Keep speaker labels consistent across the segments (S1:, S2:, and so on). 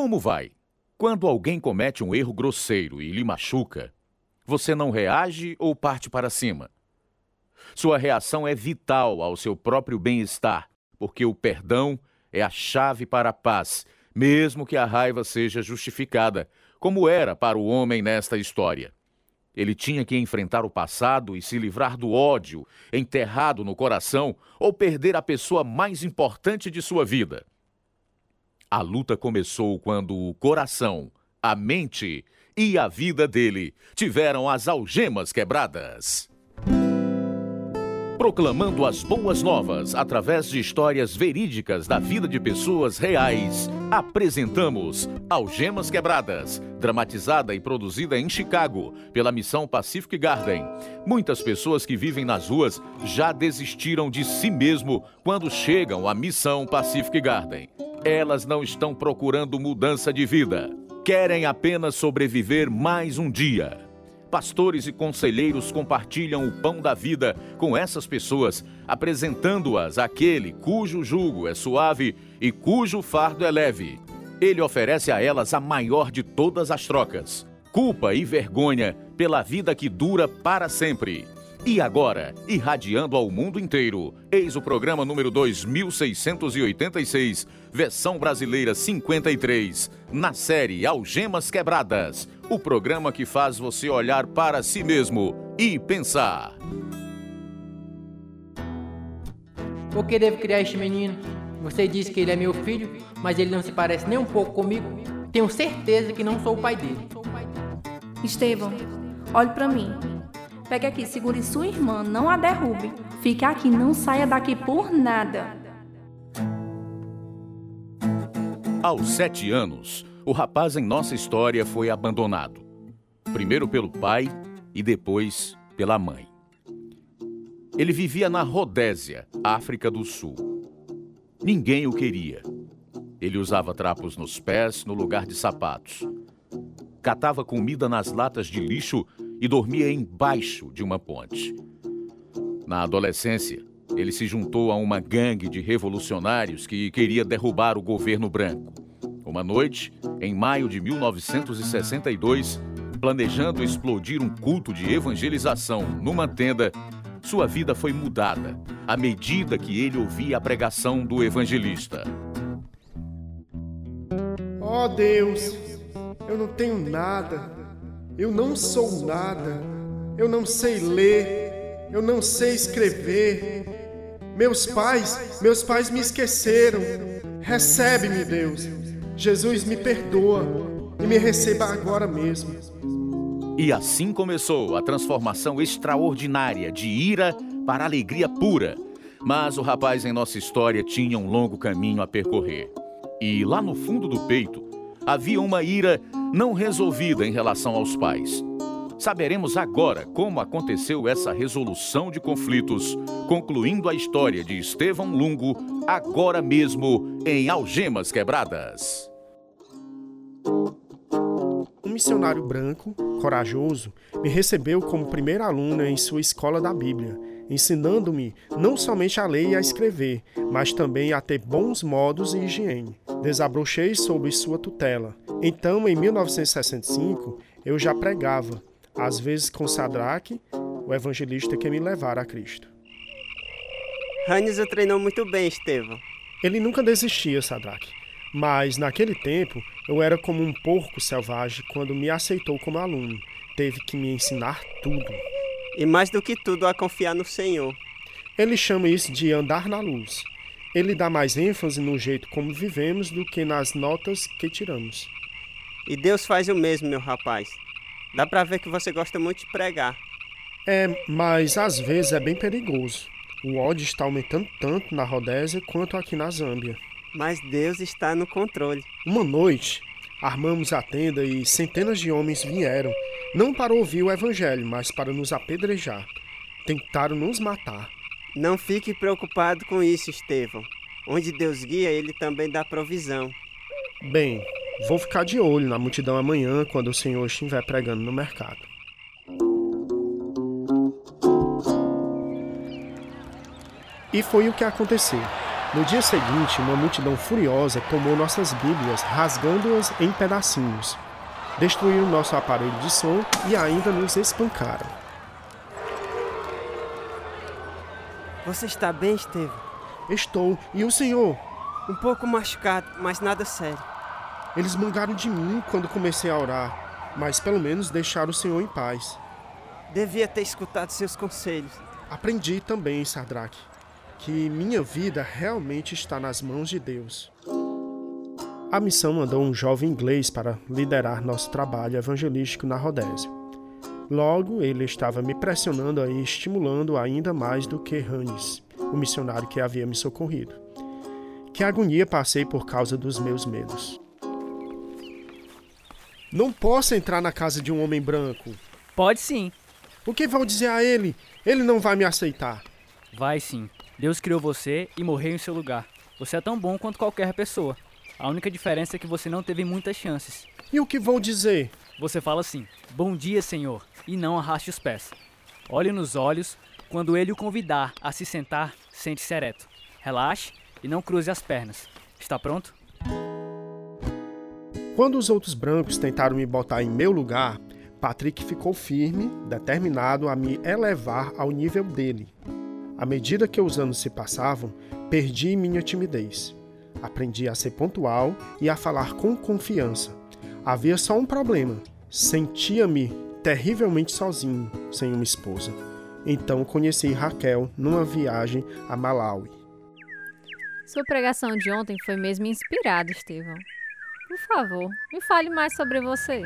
S1: Como vai? Quando alguém comete um erro grosseiro e lhe machuca, você não reage ou parte para cima? Sua reação é vital ao seu próprio bem-estar, porque o perdão é a chave para a paz, mesmo que a raiva seja justificada, como era para o homem nesta história. Ele tinha que enfrentar o passado e se livrar do ódio enterrado no coração ou perder a pessoa mais importante de sua vida. A luta começou quando o coração, a mente e a vida dele tiveram as algemas quebradas proclamando as boas novas através de histórias verídicas da vida de pessoas reais. Apresentamos Algemas Quebradas, dramatizada e produzida em Chicago pela Missão Pacific Garden. Muitas pessoas que vivem nas ruas já desistiram de si mesmo quando chegam à Missão Pacific Garden. Elas não estão procurando mudança de vida, querem apenas sobreviver mais um dia pastores e conselheiros compartilham o pão da vida com essas pessoas, apresentando-as àquele cujo jugo é suave e cujo fardo é leve. Ele oferece a elas a maior de todas as trocas: culpa e vergonha pela vida que dura para sempre. E agora, irradiando ao mundo inteiro, eis o programa número 2686, versão brasileira 53, na série Algemas Quebradas o programa que faz você olhar para si mesmo e pensar.
S2: Por que devo criar este menino? Você disse que ele é meu filho, mas ele não se parece nem um pouco comigo. Tenho certeza que não sou o pai dele.
S3: Estevão, olhe para mim. Pegue aqui, segure sua irmã, não a derrube. Fique aqui, não saia daqui por nada.
S1: Aos sete anos, o rapaz em nossa história foi abandonado. Primeiro pelo pai e depois pela mãe. Ele vivia na Rodésia, África do Sul. Ninguém o queria. Ele usava trapos nos pés no lugar de sapatos. Catava comida nas latas de lixo e dormia embaixo de uma ponte. Na adolescência, ele se juntou a uma gangue de revolucionários que queria derrubar o governo branco. Uma noite, em maio de 1962, planejando explodir um culto de evangelização numa tenda, sua vida foi mudada à medida que ele ouvia a pregação do evangelista.
S4: Ó oh Deus, eu não tenho nada, eu não sou nada, eu não sei ler, eu não sei escrever. Meus pais, meus pais me esqueceram. Recebe-me, Deus. Jesus me perdoa e me receba agora mesmo.
S1: E assim começou a transformação extraordinária de ira para alegria pura. Mas o rapaz em nossa história tinha um longo caminho a percorrer. E lá no fundo do peito havia uma ira não resolvida em relação aos pais. Saberemos agora como aconteceu essa resolução de conflitos, concluindo a história de Estevão Lungo agora mesmo em Algemas Quebradas.
S4: Um missionário branco, corajoso, me recebeu como primeira aluna em sua escola da Bíblia, ensinando-me não somente a ler e a escrever, mas também a ter bons modos e higiene. Desabrochei sob sua tutela. Então, em 1965, eu já pregava, às vezes com Sadraque, o evangelista que me levara a Cristo.
S5: Hannes o treinou muito bem, Estevão.
S4: Ele nunca desistia, Sadraque. Mas naquele tempo eu era como um porco selvagem quando me aceitou como aluno. Teve que me ensinar tudo.
S5: E mais do que tudo, a confiar no Senhor.
S4: Ele chama isso de andar na luz. Ele dá mais ênfase no jeito como vivemos do que nas notas que tiramos.
S5: E Deus faz o mesmo, meu rapaz. Dá para ver que você gosta muito de pregar.
S4: É, mas às vezes é bem perigoso. O ódio está aumentando tanto na Rodésia quanto aqui na Zâmbia
S5: mas Deus está no controle.
S4: Uma noite, armamos a tenda e centenas de homens vieram, não para ouvir o evangelho, mas para nos apedrejar. Tentaram nos matar.
S5: Não fique preocupado com isso, Estevão. Onde Deus guia, ele também dá provisão.
S4: Bem, vou ficar de olho na multidão amanhã quando o Senhor estiver pregando no mercado. E foi o que aconteceu. No dia seguinte, uma multidão furiosa tomou nossas Bíblias, rasgando-as em pedacinhos. Destruíram nosso aparelho de som e ainda nos espancaram.
S5: Você está bem, Estevão?
S4: Estou. E o senhor?
S5: Um pouco machucado, mas nada sério.
S4: Eles mangaram de mim quando comecei a orar, mas pelo menos deixaram o senhor em paz.
S5: Devia ter escutado seus conselhos.
S4: Aprendi também, Sardraque, que minha vida realmente está nas mãos de Deus. A missão mandou um jovem inglês para liderar nosso trabalho evangelístico na Rodésia. Logo, ele estava me pressionando e estimulando ainda mais do que Hannes, o missionário que havia me socorrido. Que agonia passei por causa dos meus medos. Não posso entrar na casa de um homem branco.
S6: Pode sim.
S4: O que vou dizer a ele? Ele não vai me aceitar.
S6: Vai sim. Deus criou você e morreu em seu lugar. Você é tão bom quanto qualquer pessoa. A única diferença é que você não teve muitas chances.
S4: E o que vou dizer?
S6: Você fala assim: Bom dia, Senhor, e não arraste os pés. Olhe nos olhos, quando ele o convidar a se sentar, sente-se ereto. Relaxe e não cruze as pernas. Está pronto?
S4: Quando os outros brancos tentaram me botar em meu lugar, Patrick ficou firme, determinado a me elevar ao nível dele. À medida que os anos se passavam, perdi minha timidez. Aprendi a ser pontual e a falar com confiança. Havia só um problema: sentia-me terrivelmente sozinho, sem uma esposa. Então conheci Raquel numa viagem a Malawi.
S7: Sua pregação de ontem foi mesmo inspirada, Estevão. Por favor, me fale mais sobre você.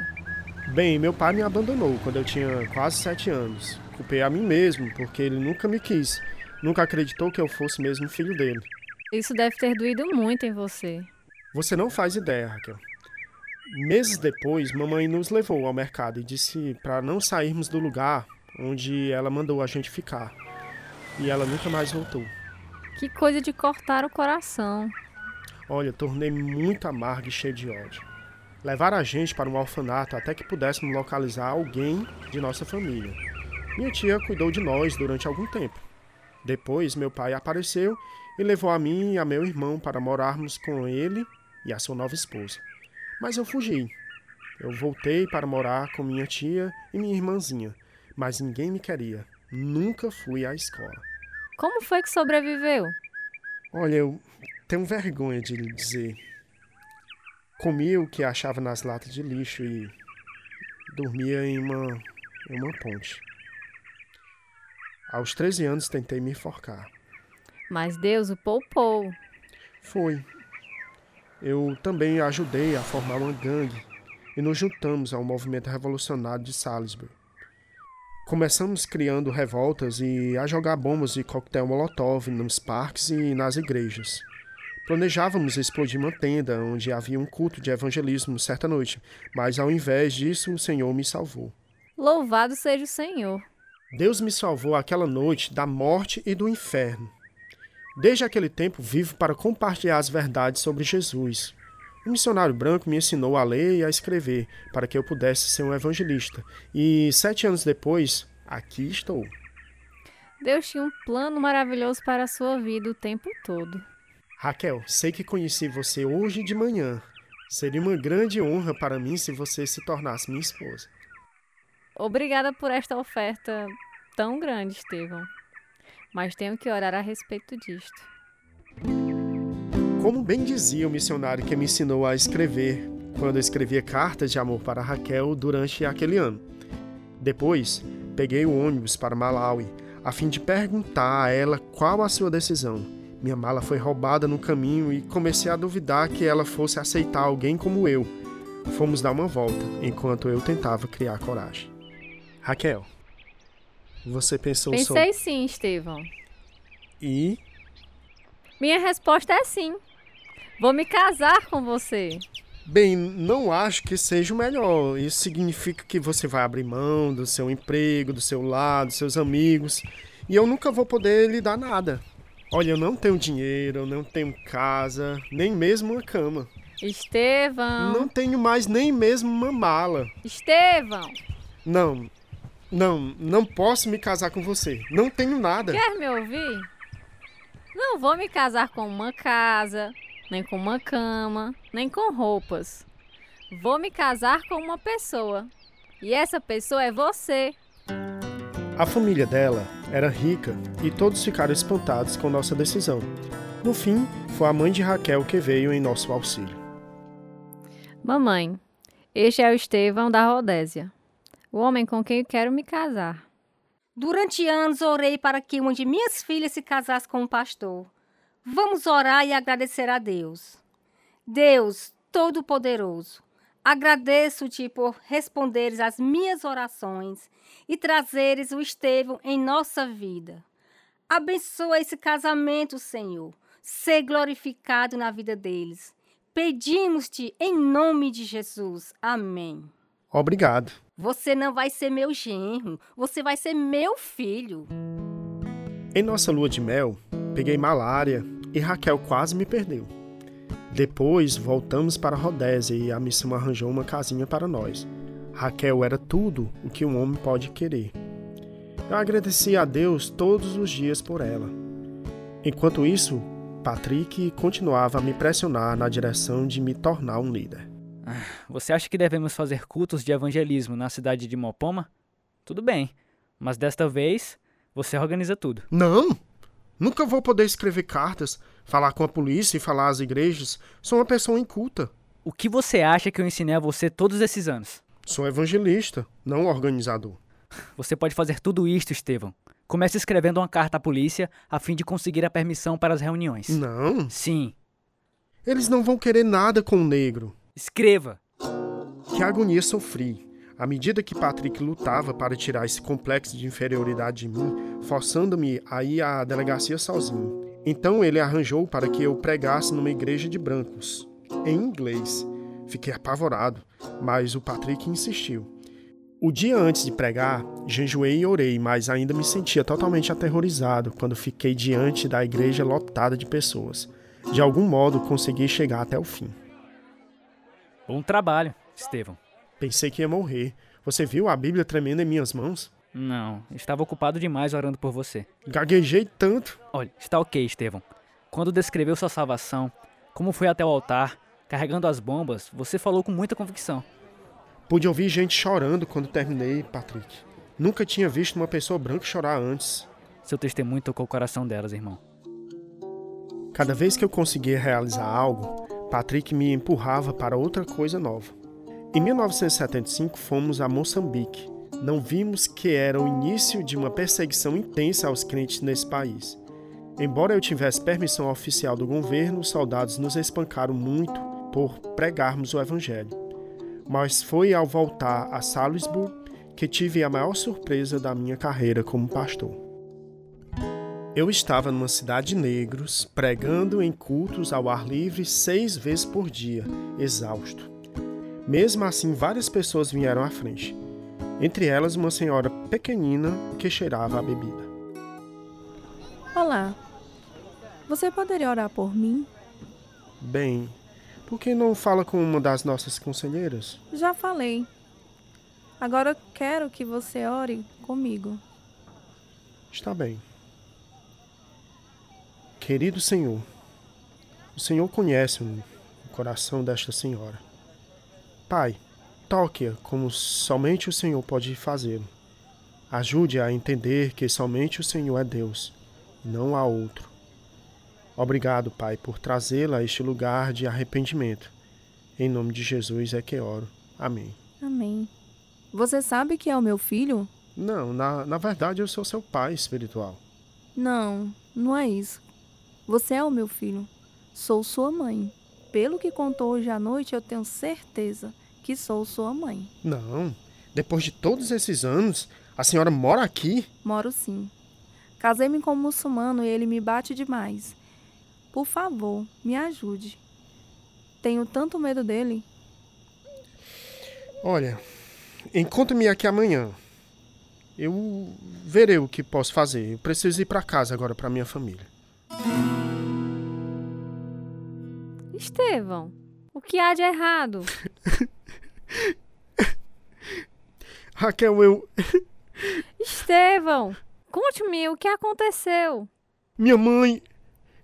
S4: Bem, meu pai me abandonou quando eu tinha quase sete anos. Culpei a mim mesmo, porque ele nunca me quis. Nunca acreditou que eu fosse mesmo filho dele.
S7: Isso deve ter doído muito em você.
S4: Você não faz ideia, Raquel. Meses depois, mamãe nos levou ao mercado e disse para não sairmos do lugar onde ela mandou a gente ficar. E ela nunca mais voltou.
S7: Que coisa de cortar o coração.
S4: Olha, tornei-me muito amargo e cheio de ódio. Levaram a gente para um orfanato até que pudéssemos localizar alguém de nossa família. Minha tia cuidou de nós durante algum tempo. Depois, meu pai apareceu e levou a mim e a meu irmão para morarmos com ele e a sua nova esposa. Mas eu fugi. Eu voltei para morar com minha tia e minha irmãzinha, mas ninguém me queria. Nunca fui à escola.
S7: Como foi que sobreviveu?
S4: Olha, eu tenho vergonha de lhe dizer. Comia o que achava nas latas de lixo e dormia em uma, em uma ponte. Aos 13 anos tentei me enforcar.
S7: Mas Deus o poupou.
S4: Foi. Eu também ajudei a formar uma gangue e nos juntamos ao movimento revolucionário de Salisbury. Começamos criando revoltas e a jogar bombas de coquetel molotov nos parques e nas igrejas. Planejávamos explodir uma tenda onde havia um culto de evangelismo certa noite, mas ao invés disso o Senhor me salvou.
S7: Louvado seja o Senhor.
S4: Deus me salvou aquela noite da morte e do inferno. Desde aquele tempo vivo para compartilhar as verdades sobre Jesus. O missionário branco me ensinou a ler e a escrever para que eu pudesse ser um evangelista. E sete anos depois, aqui estou.
S7: Deus tinha um plano maravilhoso para a sua vida o tempo todo.
S4: Raquel, sei que conheci você hoje de manhã. Seria uma grande honra para mim se você se tornasse minha esposa.
S7: Obrigada por esta oferta tão grande, Estevão. Mas tenho que orar a respeito disto.
S4: Como bem dizia o missionário que me ensinou a escrever quando eu escrevia cartas de amor para Raquel durante aquele ano. Depois, peguei o ônibus para Malawi a fim de perguntar a ela qual a sua decisão. Minha mala foi roubada no caminho e comecei a duvidar que ela fosse aceitar alguém como eu. Fomos dar uma volta enquanto eu tentava criar coragem. Raquel, você pensou
S7: Pensei
S4: sobre...
S7: sim, Estevão.
S4: E
S7: Minha resposta é sim. Vou me casar com você.
S4: Bem, não acho que seja o melhor. Isso significa que você vai abrir mão do seu emprego, do seu lar, dos seus amigos. E eu nunca vou poder lhe dar nada. Olha, eu não tenho dinheiro, eu não tenho casa, nem mesmo uma cama.
S7: Estevão.
S4: Não tenho mais nem mesmo uma mala.
S7: Estevão.
S4: Não, não, não posso me casar com você. Não tenho nada.
S7: Quer me ouvir? Não vou me casar com uma casa, nem com uma cama, nem com roupas. Vou me casar com uma pessoa. E essa pessoa é você.
S4: A família dela era rica e todos ficaram espantados com nossa decisão. No fim, foi a mãe de Raquel que veio em nosso auxílio.
S7: Mamãe, este é o Estevão da Rodésia, o homem com quem eu quero me casar.
S8: Durante anos orei para que uma de minhas filhas se casasse com um pastor. Vamos orar e agradecer a Deus. Deus Todo-Poderoso, agradeço-te por responderes às minhas orações e trazeres o Estevão em nossa vida. Abençoa esse casamento, Senhor. Ser glorificado na vida deles. Pedimos-te em nome de Jesus. Amém.
S4: Obrigado.
S8: Você não vai ser meu genro, você vai ser meu filho.
S4: Em nossa lua de mel, peguei malária e Raquel quase me perdeu. Depois voltamos para Rodésia e a missão arranjou uma casinha para nós. Raquel era tudo o que um homem pode querer. Eu agradeci a Deus todos os dias por ela. Enquanto isso, Patrick continuava a me pressionar na direção de me tornar um líder.
S6: Você acha que devemos fazer cultos de evangelismo na cidade de Mopoma? Tudo bem, mas desta vez você organiza tudo.
S4: Não! Nunca vou poder escrever cartas, falar com a polícia e falar às igrejas. Sou uma pessoa inculta.
S6: O que você acha que eu ensinei a você todos esses anos?
S4: Sou evangelista, não organizador.
S6: Você pode fazer tudo isto, Estevão. Comece escrevendo uma carta à polícia a fim de conseguir a permissão para as reuniões.
S4: Não.
S6: Sim.
S4: Eles não vão querer nada com o negro.
S6: Escreva.
S4: Que agonia sofri. À medida que Patrick lutava para tirar esse complexo de inferioridade de mim, forçando-me a ir à delegacia sozinho. Então ele arranjou para que eu pregasse numa igreja de brancos, em inglês. Fiquei apavorado, mas o Patrick insistiu. O dia antes de pregar, jejuei e orei, mas ainda me sentia totalmente aterrorizado quando fiquei diante da igreja lotada de pessoas. De algum modo consegui chegar até o fim.
S6: Bom trabalho, Estevão.
S4: Pensei que ia morrer. Você viu a Bíblia tremendo em minhas mãos?
S6: Não, estava ocupado demais orando por você.
S4: Gaguejei tanto.
S6: Olha, está ok, Estevão. Quando descreveu sua salvação, como foi até o altar, carregando as bombas, você falou com muita convicção.
S4: Pude ouvir gente chorando quando terminei, Patrick. Nunca tinha visto uma pessoa branca chorar antes.
S6: Seu testemunho tocou o coração delas, irmão.
S4: Cada vez que eu conseguia realizar algo, Patrick me empurrava para outra coisa nova. Em 1975 fomos a Moçambique. Não vimos que era o início de uma perseguição intensa aos crentes nesse país. Embora eu tivesse permissão oficial do governo, os soldados nos espancaram muito por pregarmos o evangelho. Mas foi ao voltar a Salisbury que tive a maior surpresa da minha carreira como pastor. Eu estava numa cidade de negros, pregando em cultos ao ar livre seis vezes por dia, exausto. Mesmo assim, várias pessoas vieram à frente, entre elas uma senhora pequenina que cheirava a bebida.
S3: Olá, você poderia orar por mim?
S4: Bem, por que não fala com uma das nossas conselheiras?
S3: Já falei. Agora eu quero que você ore comigo.
S4: Está bem. Querido Senhor, o Senhor conhece o coração desta senhora. Pai, toque-a como somente o Senhor pode fazê-lo. Ajude-a a entender que somente o Senhor é Deus, não há outro. Obrigado, Pai, por trazê-la a este lugar de arrependimento. Em nome de Jesus é que oro. Amém.
S3: Amém. Você sabe que é o meu filho?
S4: Não, na, na verdade eu sou seu pai espiritual.
S3: Não, não é isso. Você é o meu filho. Sou sua mãe. Pelo que contou hoje à noite, eu tenho certeza que sou sua mãe.
S4: Não, depois de todos esses anos, a senhora mora aqui?
S3: Moro sim. Casei-me com um muçulmano e ele me bate demais. Por favor, me ajude. Tenho tanto medo dele.
S4: Olha, encontre-me aqui amanhã. Eu verei o que posso fazer. Eu preciso ir para casa agora para minha família.
S7: Estevão, o que há de errado?
S4: Raquel, eu.
S7: Estevão, conte-me o que aconteceu.
S4: Minha mãe.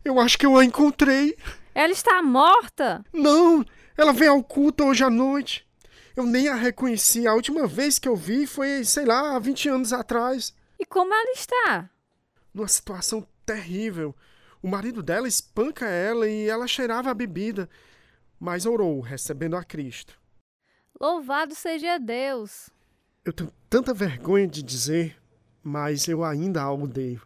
S4: Eu acho que eu a encontrei.
S7: Ela está morta?
S4: Não, ela veio ao culto hoje à noite. Eu nem a reconheci. A última vez que eu vi foi, sei lá, há 20 anos atrás.
S7: E como ela está?
S4: Numa situação terrível. O marido dela espanca ela e ela cheirava a bebida, mas orou, recebendo a Cristo.
S7: Louvado seja Deus.
S4: Eu tenho tanta vergonha de dizer, mas eu ainda a odeio.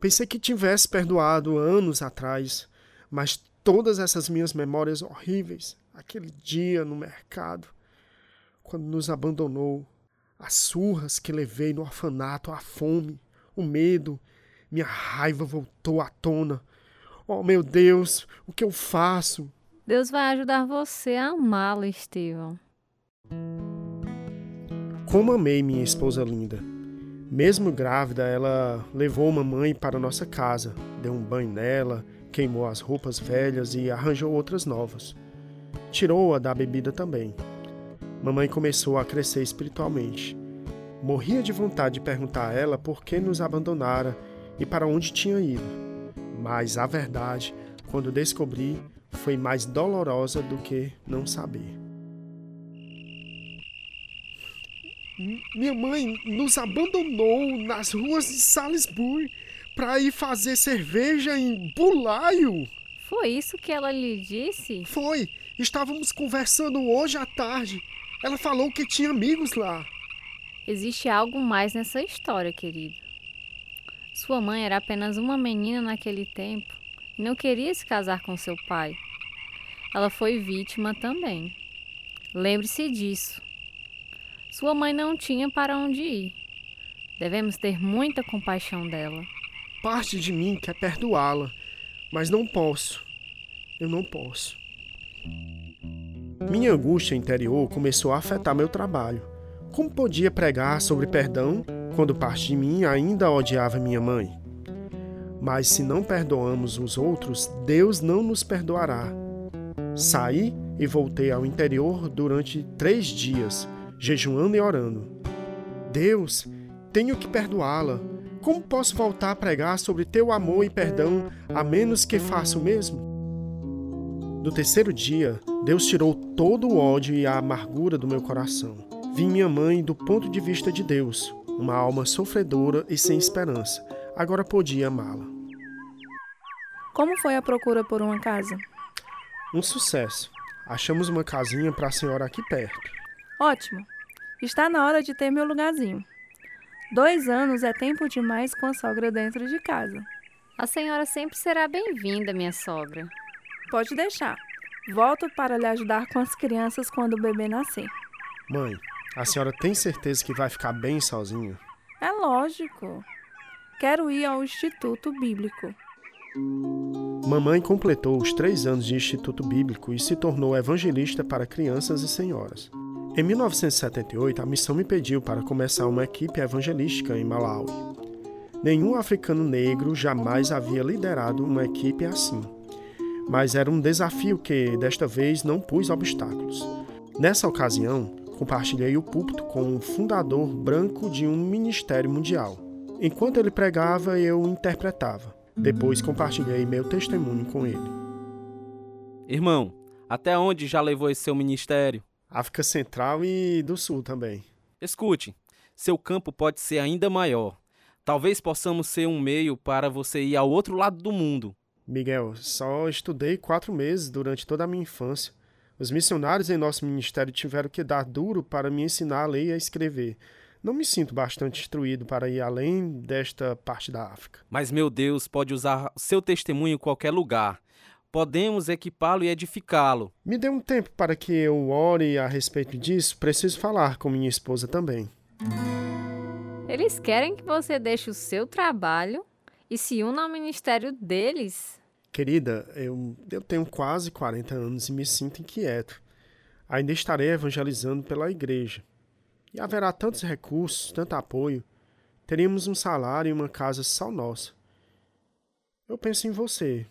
S4: Pensei que tivesse perdoado anos atrás, mas todas essas minhas memórias horríveis, aquele dia no mercado, quando nos abandonou, as surras que levei no orfanato, a fome, o medo, minha raiva voltou à tona. Oh, meu Deus, o que eu faço?
S7: Deus vai ajudar você a amá-lo, Estevão.
S4: Como amei minha esposa linda. Mesmo grávida, ela levou mamãe para nossa casa, deu um banho nela, queimou as roupas velhas e arranjou outras novas. Tirou-a da bebida também. Mamãe começou a crescer espiritualmente. Morria de vontade de perguntar a ela por que nos abandonara e para onde tinha ido. Mas a verdade, quando descobri, foi mais dolorosa do que não saber. Minha mãe nos abandonou nas ruas de Salisbury para ir fazer cerveja em Bulaio.
S7: Foi isso que ela lhe disse?
S4: Foi. Estávamos conversando hoje à tarde. Ela falou que tinha amigos lá.
S7: Existe algo mais nessa história, querido. Sua mãe era apenas uma menina naquele tempo e não queria se casar com seu pai. Ela foi vítima também. Lembre-se disso. Sua mãe não tinha para onde ir. Devemos ter muita compaixão dela.
S4: Parte de mim quer perdoá-la, mas não posso. Eu não posso. Minha angústia interior começou a afetar meu trabalho. Como podia pregar sobre perdão quando parte de mim ainda odiava minha mãe? Mas se não perdoamos os outros, Deus não nos perdoará. Saí e voltei ao interior durante três dias, jejuando e orando. Deus, tenho que perdoá-la. Como posso voltar a pregar sobre teu amor e perdão a menos que faça o mesmo? No terceiro dia, Deus tirou todo o ódio e a amargura do meu coração. Vi minha mãe do ponto de vista de Deus, uma alma sofredora e sem esperança. Agora podia amá-la.
S3: Como foi a procura por uma casa?
S4: Um sucesso. Achamos uma casinha para a senhora aqui perto.
S3: Ótimo. Está na hora de ter meu lugarzinho. Dois anos é tempo demais com a sogra dentro de casa.
S7: A senhora sempre será bem-vinda, minha sogra.
S3: Pode deixar. Volto para lhe ajudar com as crianças quando o bebê nascer.
S4: Mãe, a senhora tem certeza que vai ficar bem sozinha?
S3: É lógico. Quero ir ao Instituto Bíblico.
S4: Mamãe completou os três anos de Instituto Bíblico e se tornou evangelista para crianças e senhoras. Em 1978, a missão me pediu para começar uma equipe evangelística em Malawi. Nenhum africano negro jamais havia liderado uma equipe assim mas era um desafio que, desta vez, não pus obstáculos. Nessa ocasião, compartilhei o púlpito com um fundador branco de um ministério mundial. Enquanto ele pregava, eu interpretava. Depois compartilhei meu testemunho com ele.
S9: Irmão, até onde já levou esse seu ministério?
S4: África Central e do Sul também.
S9: Escute, seu campo pode ser ainda maior. Talvez possamos ser um meio para você ir ao outro lado do mundo.
S4: Miguel, só estudei quatro meses durante toda a minha infância. Os missionários em nosso ministério tiveram que dar duro para me ensinar a ler e a escrever. Não me sinto bastante instruído para ir além desta parte da África.
S9: Mas meu Deus pode usar seu testemunho em qualquer lugar. Podemos equipá-lo e edificá-lo.
S4: Me dê um tempo para que eu ore a respeito disso. Preciso falar com minha esposa também.
S7: Eles querem que você deixe o seu trabalho e se una ao ministério deles.
S4: Querida, eu, eu tenho quase 40 anos e me sinto inquieto. Ainda estarei evangelizando pela igreja. E haverá tantos recursos, tanto apoio. Teríamos um salário e uma casa só nossa. Eu penso em você,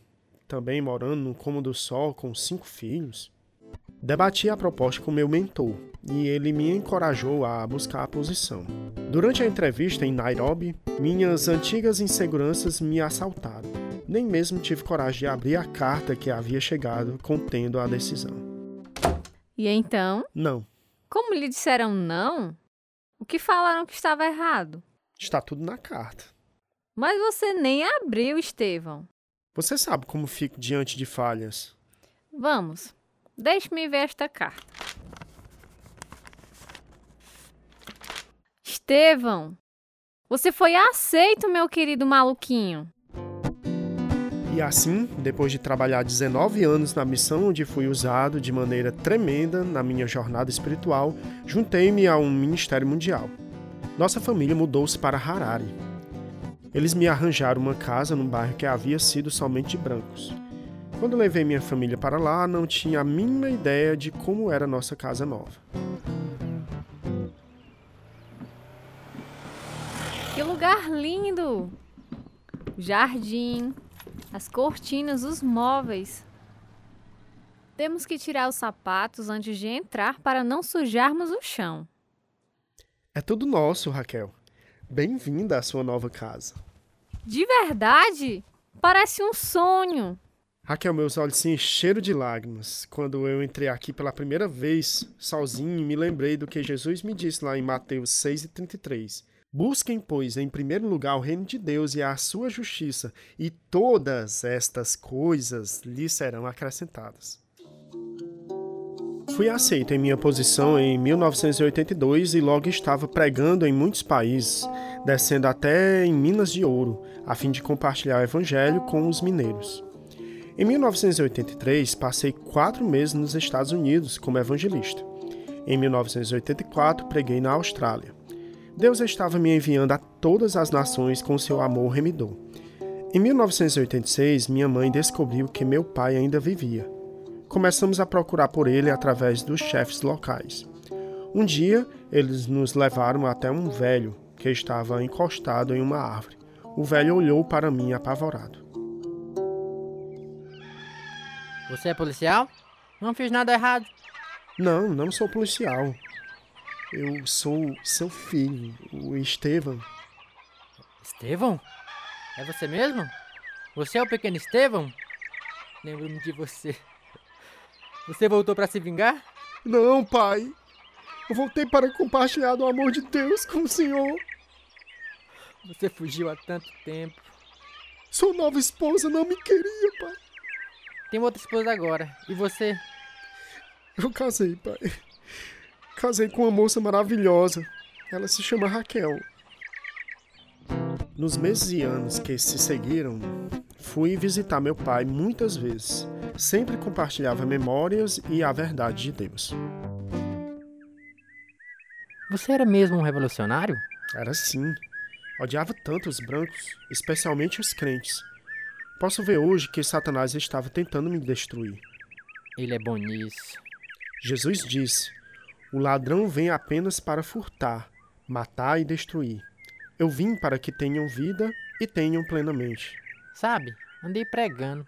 S4: também morando num cômodo só com cinco filhos. Debati a proposta com meu mentor e ele me encorajou a buscar a posição. Durante a entrevista em Nairobi, minhas antigas inseguranças me assaltaram. Nem mesmo tive coragem de abrir a carta que havia chegado contendo a decisão.
S7: E então?
S4: Não.
S7: Como lhe disseram não? O que falaram que estava errado?
S4: Está tudo na carta.
S7: Mas você nem abriu, Estevão.
S4: Você sabe como fico diante de falhas.
S7: Vamos, deixe-me ver esta carta. Estevão, você foi aceito, meu querido maluquinho.
S4: E assim, depois de trabalhar 19 anos na missão onde fui usado de maneira tremenda na minha jornada espiritual, juntei-me a um ministério mundial. Nossa família mudou-se para Harare. Eles me arranjaram uma casa num bairro que havia sido somente de brancos. Quando levei minha família para lá, não tinha a mínima ideia de como era nossa casa nova.
S7: Que lugar lindo! Jardim, as cortinas, os móveis. Temos que tirar os sapatos antes de entrar para não sujarmos o chão.
S4: É tudo nosso, Raquel. Bem-vinda à sua nova casa.
S7: De verdade? Parece um sonho.
S4: Raquel, meus olhos se encheram de lágrimas. Quando eu entrei aqui pela primeira vez, sozinho, me lembrei do que Jesus me disse lá em Mateus 6,33. Busquem, pois, em primeiro lugar o reino de Deus e a sua justiça, e todas estas coisas lhes serão acrescentadas. Fui aceito em minha posição em 1982 e logo estava pregando em muitos países, descendo até em Minas de Ouro, a fim de compartilhar o evangelho com os mineiros. Em 1983, passei quatro meses nos Estados Unidos como evangelista. Em 1984, preguei na Austrália. Deus estava me enviando a todas as nações com seu amor remidor. Em 1986, minha mãe descobriu que meu pai ainda vivia. Começamos a procurar por ele através dos chefes locais. Um dia, eles nos levaram até um velho que estava encostado em uma árvore. O velho olhou para mim apavorado.
S2: Você é policial? Não fiz nada errado.
S4: Não, não sou policial. Eu sou seu filho, o Estevão.
S2: Estevão? É você mesmo? Você é o pequeno Estevão? Lembro-me de você. Você voltou para se vingar?
S4: Não, pai. Eu voltei para compartilhar do amor de Deus com o senhor.
S2: Você fugiu há tanto tempo.
S4: Sua nova esposa não me queria, pai.
S2: Tem outra esposa agora. E você?
S4: Eu casei, pai. Casei com uma moça maravilhosa. Ela se chama Raquel. Nos meses e anos que se seguiram, fui visitar meu pai muitas vezes. Sempre compartilhava memórias e a verdade de Deus.
S2: Você era mesmo um revolucionário?
S4: Era sim. Odiava tanto os brancos, especialmente os crentes. Posso ver hoje que Satanás estava tentando me destruir.
S2: Ele é bom nisso.
S4: Jesus disse: O ladrão vem apenas para furtar, matar e destruir. Eu vim para que tenham vida e tenham plenamente.
S2: Sabe, andei pregando.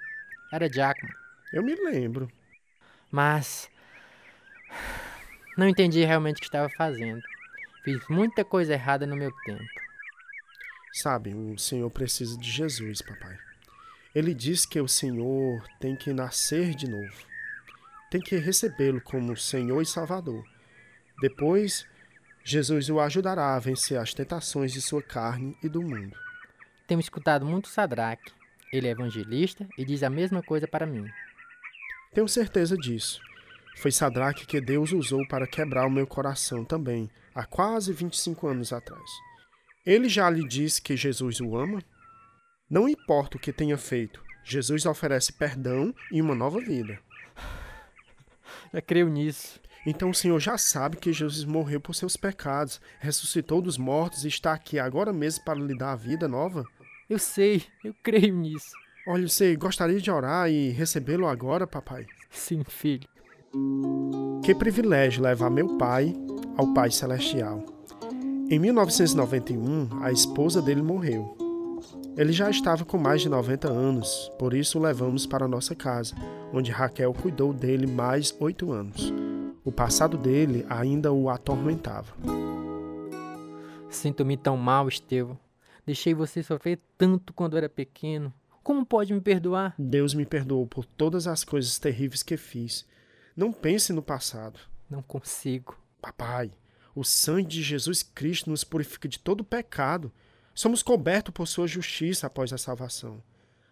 S2: Era diácono.
S4: Eu me lembro.
S2: Mas. Não entendi realmente o que estava fazendo. Fiz muita coisa errada no meu tempo.
S4: Sabe, o Senhor precisa de Jesus, papai. Ele diz que o Senhor tem que nascer de novo. Tem que recebê-lo como Senhor e Salvador. Depois, Jesus o ajudará a vencer as tentações de sua carne e do mundo.
S2: Tenho escutado muito Sadraque. Ele é evangelista e diz a mesma coisa para mim.
S4: Tenho certeza disso. Foi Sadraque que Deus usou para quebrar o meu coração também, há quase 25 anos atrás. Ele já lhe disse que Jesus o ama? Não importa o que tenha feito, Jesus oferece perdão e uma nova vida.
S2: Eu creio nisso.
S4: Então o Senhor já sabe que Jesus morreu por seus pecados, ressuscitou dos mortos e está aqui agora mesmo para lhe dar a vida nova?
S2: Eu sei, eu creio nisso.
S4: Olha, você gostaria de orar e recebê-lo agora, papai?
S2: Sim, filho.
S4: Que privilégio levar meu pai ao Pai Celestial. Em 1991, a esposa dele morreu. Ele já estava com mais de 90 anos, por isso o levamos para nossa casa, onde Raquel cuidou dele mais oito anos. O passado dele ainda o atormentava.
S2: Sinto-me tão mal, Estevão. Deixei você sofrer tanto quando era pequeno. Como pode me perdoar?
S4: Deus me perdoou por todas as coisas terríveis que fiz. Não pense no passado.
S2: Não consigo.
S4: Papai, o sangue de Jesus Cristo nos purifica de todo pecado. Somos cobertos por sua justiça após a salvação.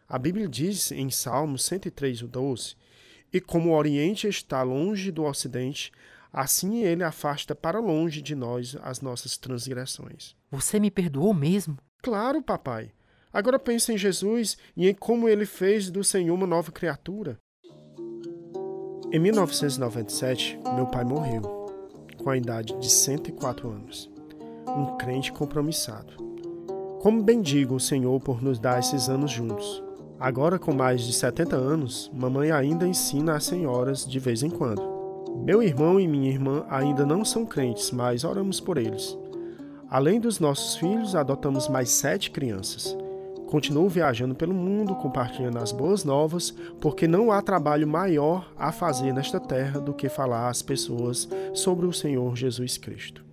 S4: A Bíblia diz em Salmos 103, 12: E como o Oriente está longe do Ocidente, assim ele afasta para longe de nós as nossas transgressões.
S2: Você me perdoou mesmo?
S4: Claro, papai. Agora pense em Jesus e em como ele fez do Senhor uma nova criatura. Em 1997, meu pai morreu, com a idade de 104 anos. Um crente compromissado. Como bendigo o Senhor por nos dar esses anos juntos. Agora, com mais de 70 anos, mamãe ainda ensina as senhoras de vez em quando. Meu irmão e minha irmã ainda não são crentes, mas oramos por eles. Além dos nossos filhos, adotamos mais sete crianças. Continuo viajando pelo mundo, compartilhando as boas novas, porque não há trabalho maior a fazer nesta terra do que falar às pessoas sobre o Senhor Jesus Cristo.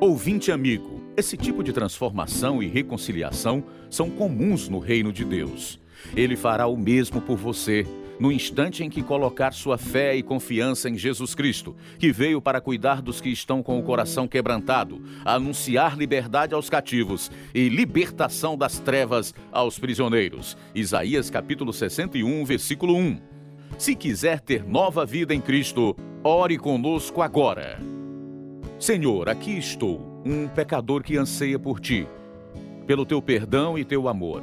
S1: Ouvinte amigo, esse tipo de transformação e reconciliação são comuns no reino de Deus. Ele fará o mesmo por você no instante em que colocar sua fé e confiança em Jesus Cristo, que veio para cuidar dos que estão com o coração quebrantado, anunciar liberdade aos cativos e libertação das trevas aos prisioneiros. Isaías capítulo 61, versículo 1. Se quiser ter nova vida em Cristo, ore conosco agora. Senhor, aqui estou, um pecador que anseia por ti, pelo teu perdão e teu amor.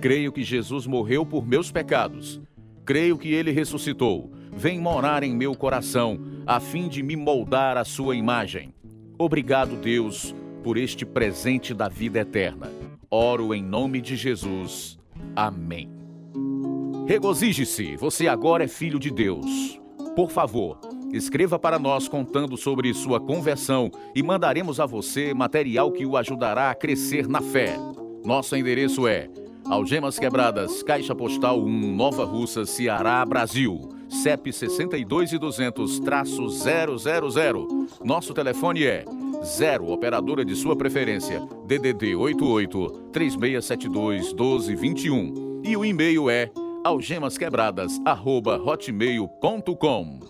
S1: Creio que Jesus morreu por meus pecados Creio que ele ressuscitou. Vem morar em meu coração, a fim de me moldar à sua imagem. Obrigado, Deus, por este presente da vida eterna. Oro em nome de Jesus. Amém. Regozije-se, você agora é filho de Deus. Por favor, escreva para nós contando sobre sua conversão e mandaremos a você material que o ajudará a crescer na fé. Nosso endereço é Algemas Quebradas, Caixa Postal 1, Nova Russa, Ceará, Brasil. CEP 62 e 200-000. Nosso telefone é 0, operadora de sua preferência, DDD 88 3672 1221. E o e-mail é algemasquebradas@hotmail.com.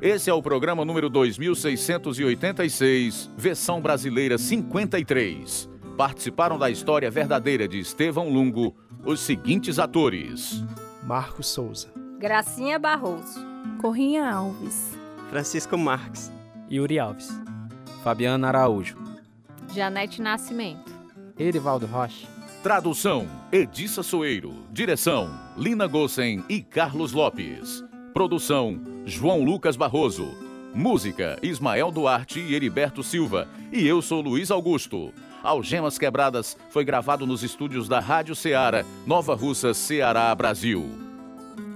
S1: Esse é o programa número 2686, versão brasileira 53 participaram da história verdadeira de Estevão Lungo os seguintes atores:
S4: Marcos Souza,
S8: Gracinha Barroso,
S3: Corrinha Alves,
S5: Francisco Marques,
S6: Yuri Alves,
S9: Fabiana Araújo,
S7: Janete Nascimento,
S2: Erivaldo Rocha.
S1: Tradução: Edissa Soeiro. Direção: Lina Gossen e Carlos Lopes. Produção: João Lucas Barroso. Música: Ismael Duarte e Heriberto Silva. E eu sou Luiz Augusto. Algemas Quebradas foi gravado nos estúdios da Rádio Ceará, Nova Russa, Ceará, Brasil.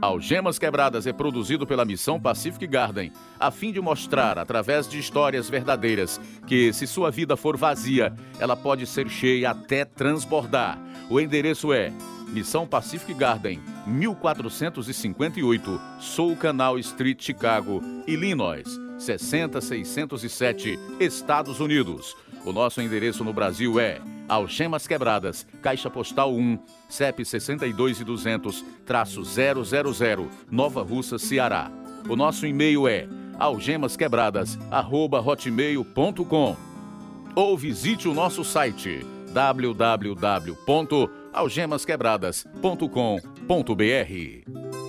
S1: Algemas Quebradas é produzido pela Missão Pacific Garden, a fim de mostrar, através de histórias verdadeiras, que se sua vida for vazia, ela pode ser cheia até transbordar. O endereço é Missão Pacific Garden, 1458, Soul Canal Street, Chicago, Illinois, 60607, Estados Unidos. O nosso endereço no Brasil é Algemas Quebradas, Caixa Postal 1, CEP 62 e 200, traço 000, Nova Russa, Ceará. O nosso e-mail é algemasquebradas@hotmail.com. Ou visite o nosso site www.algemasquebradas.com.br.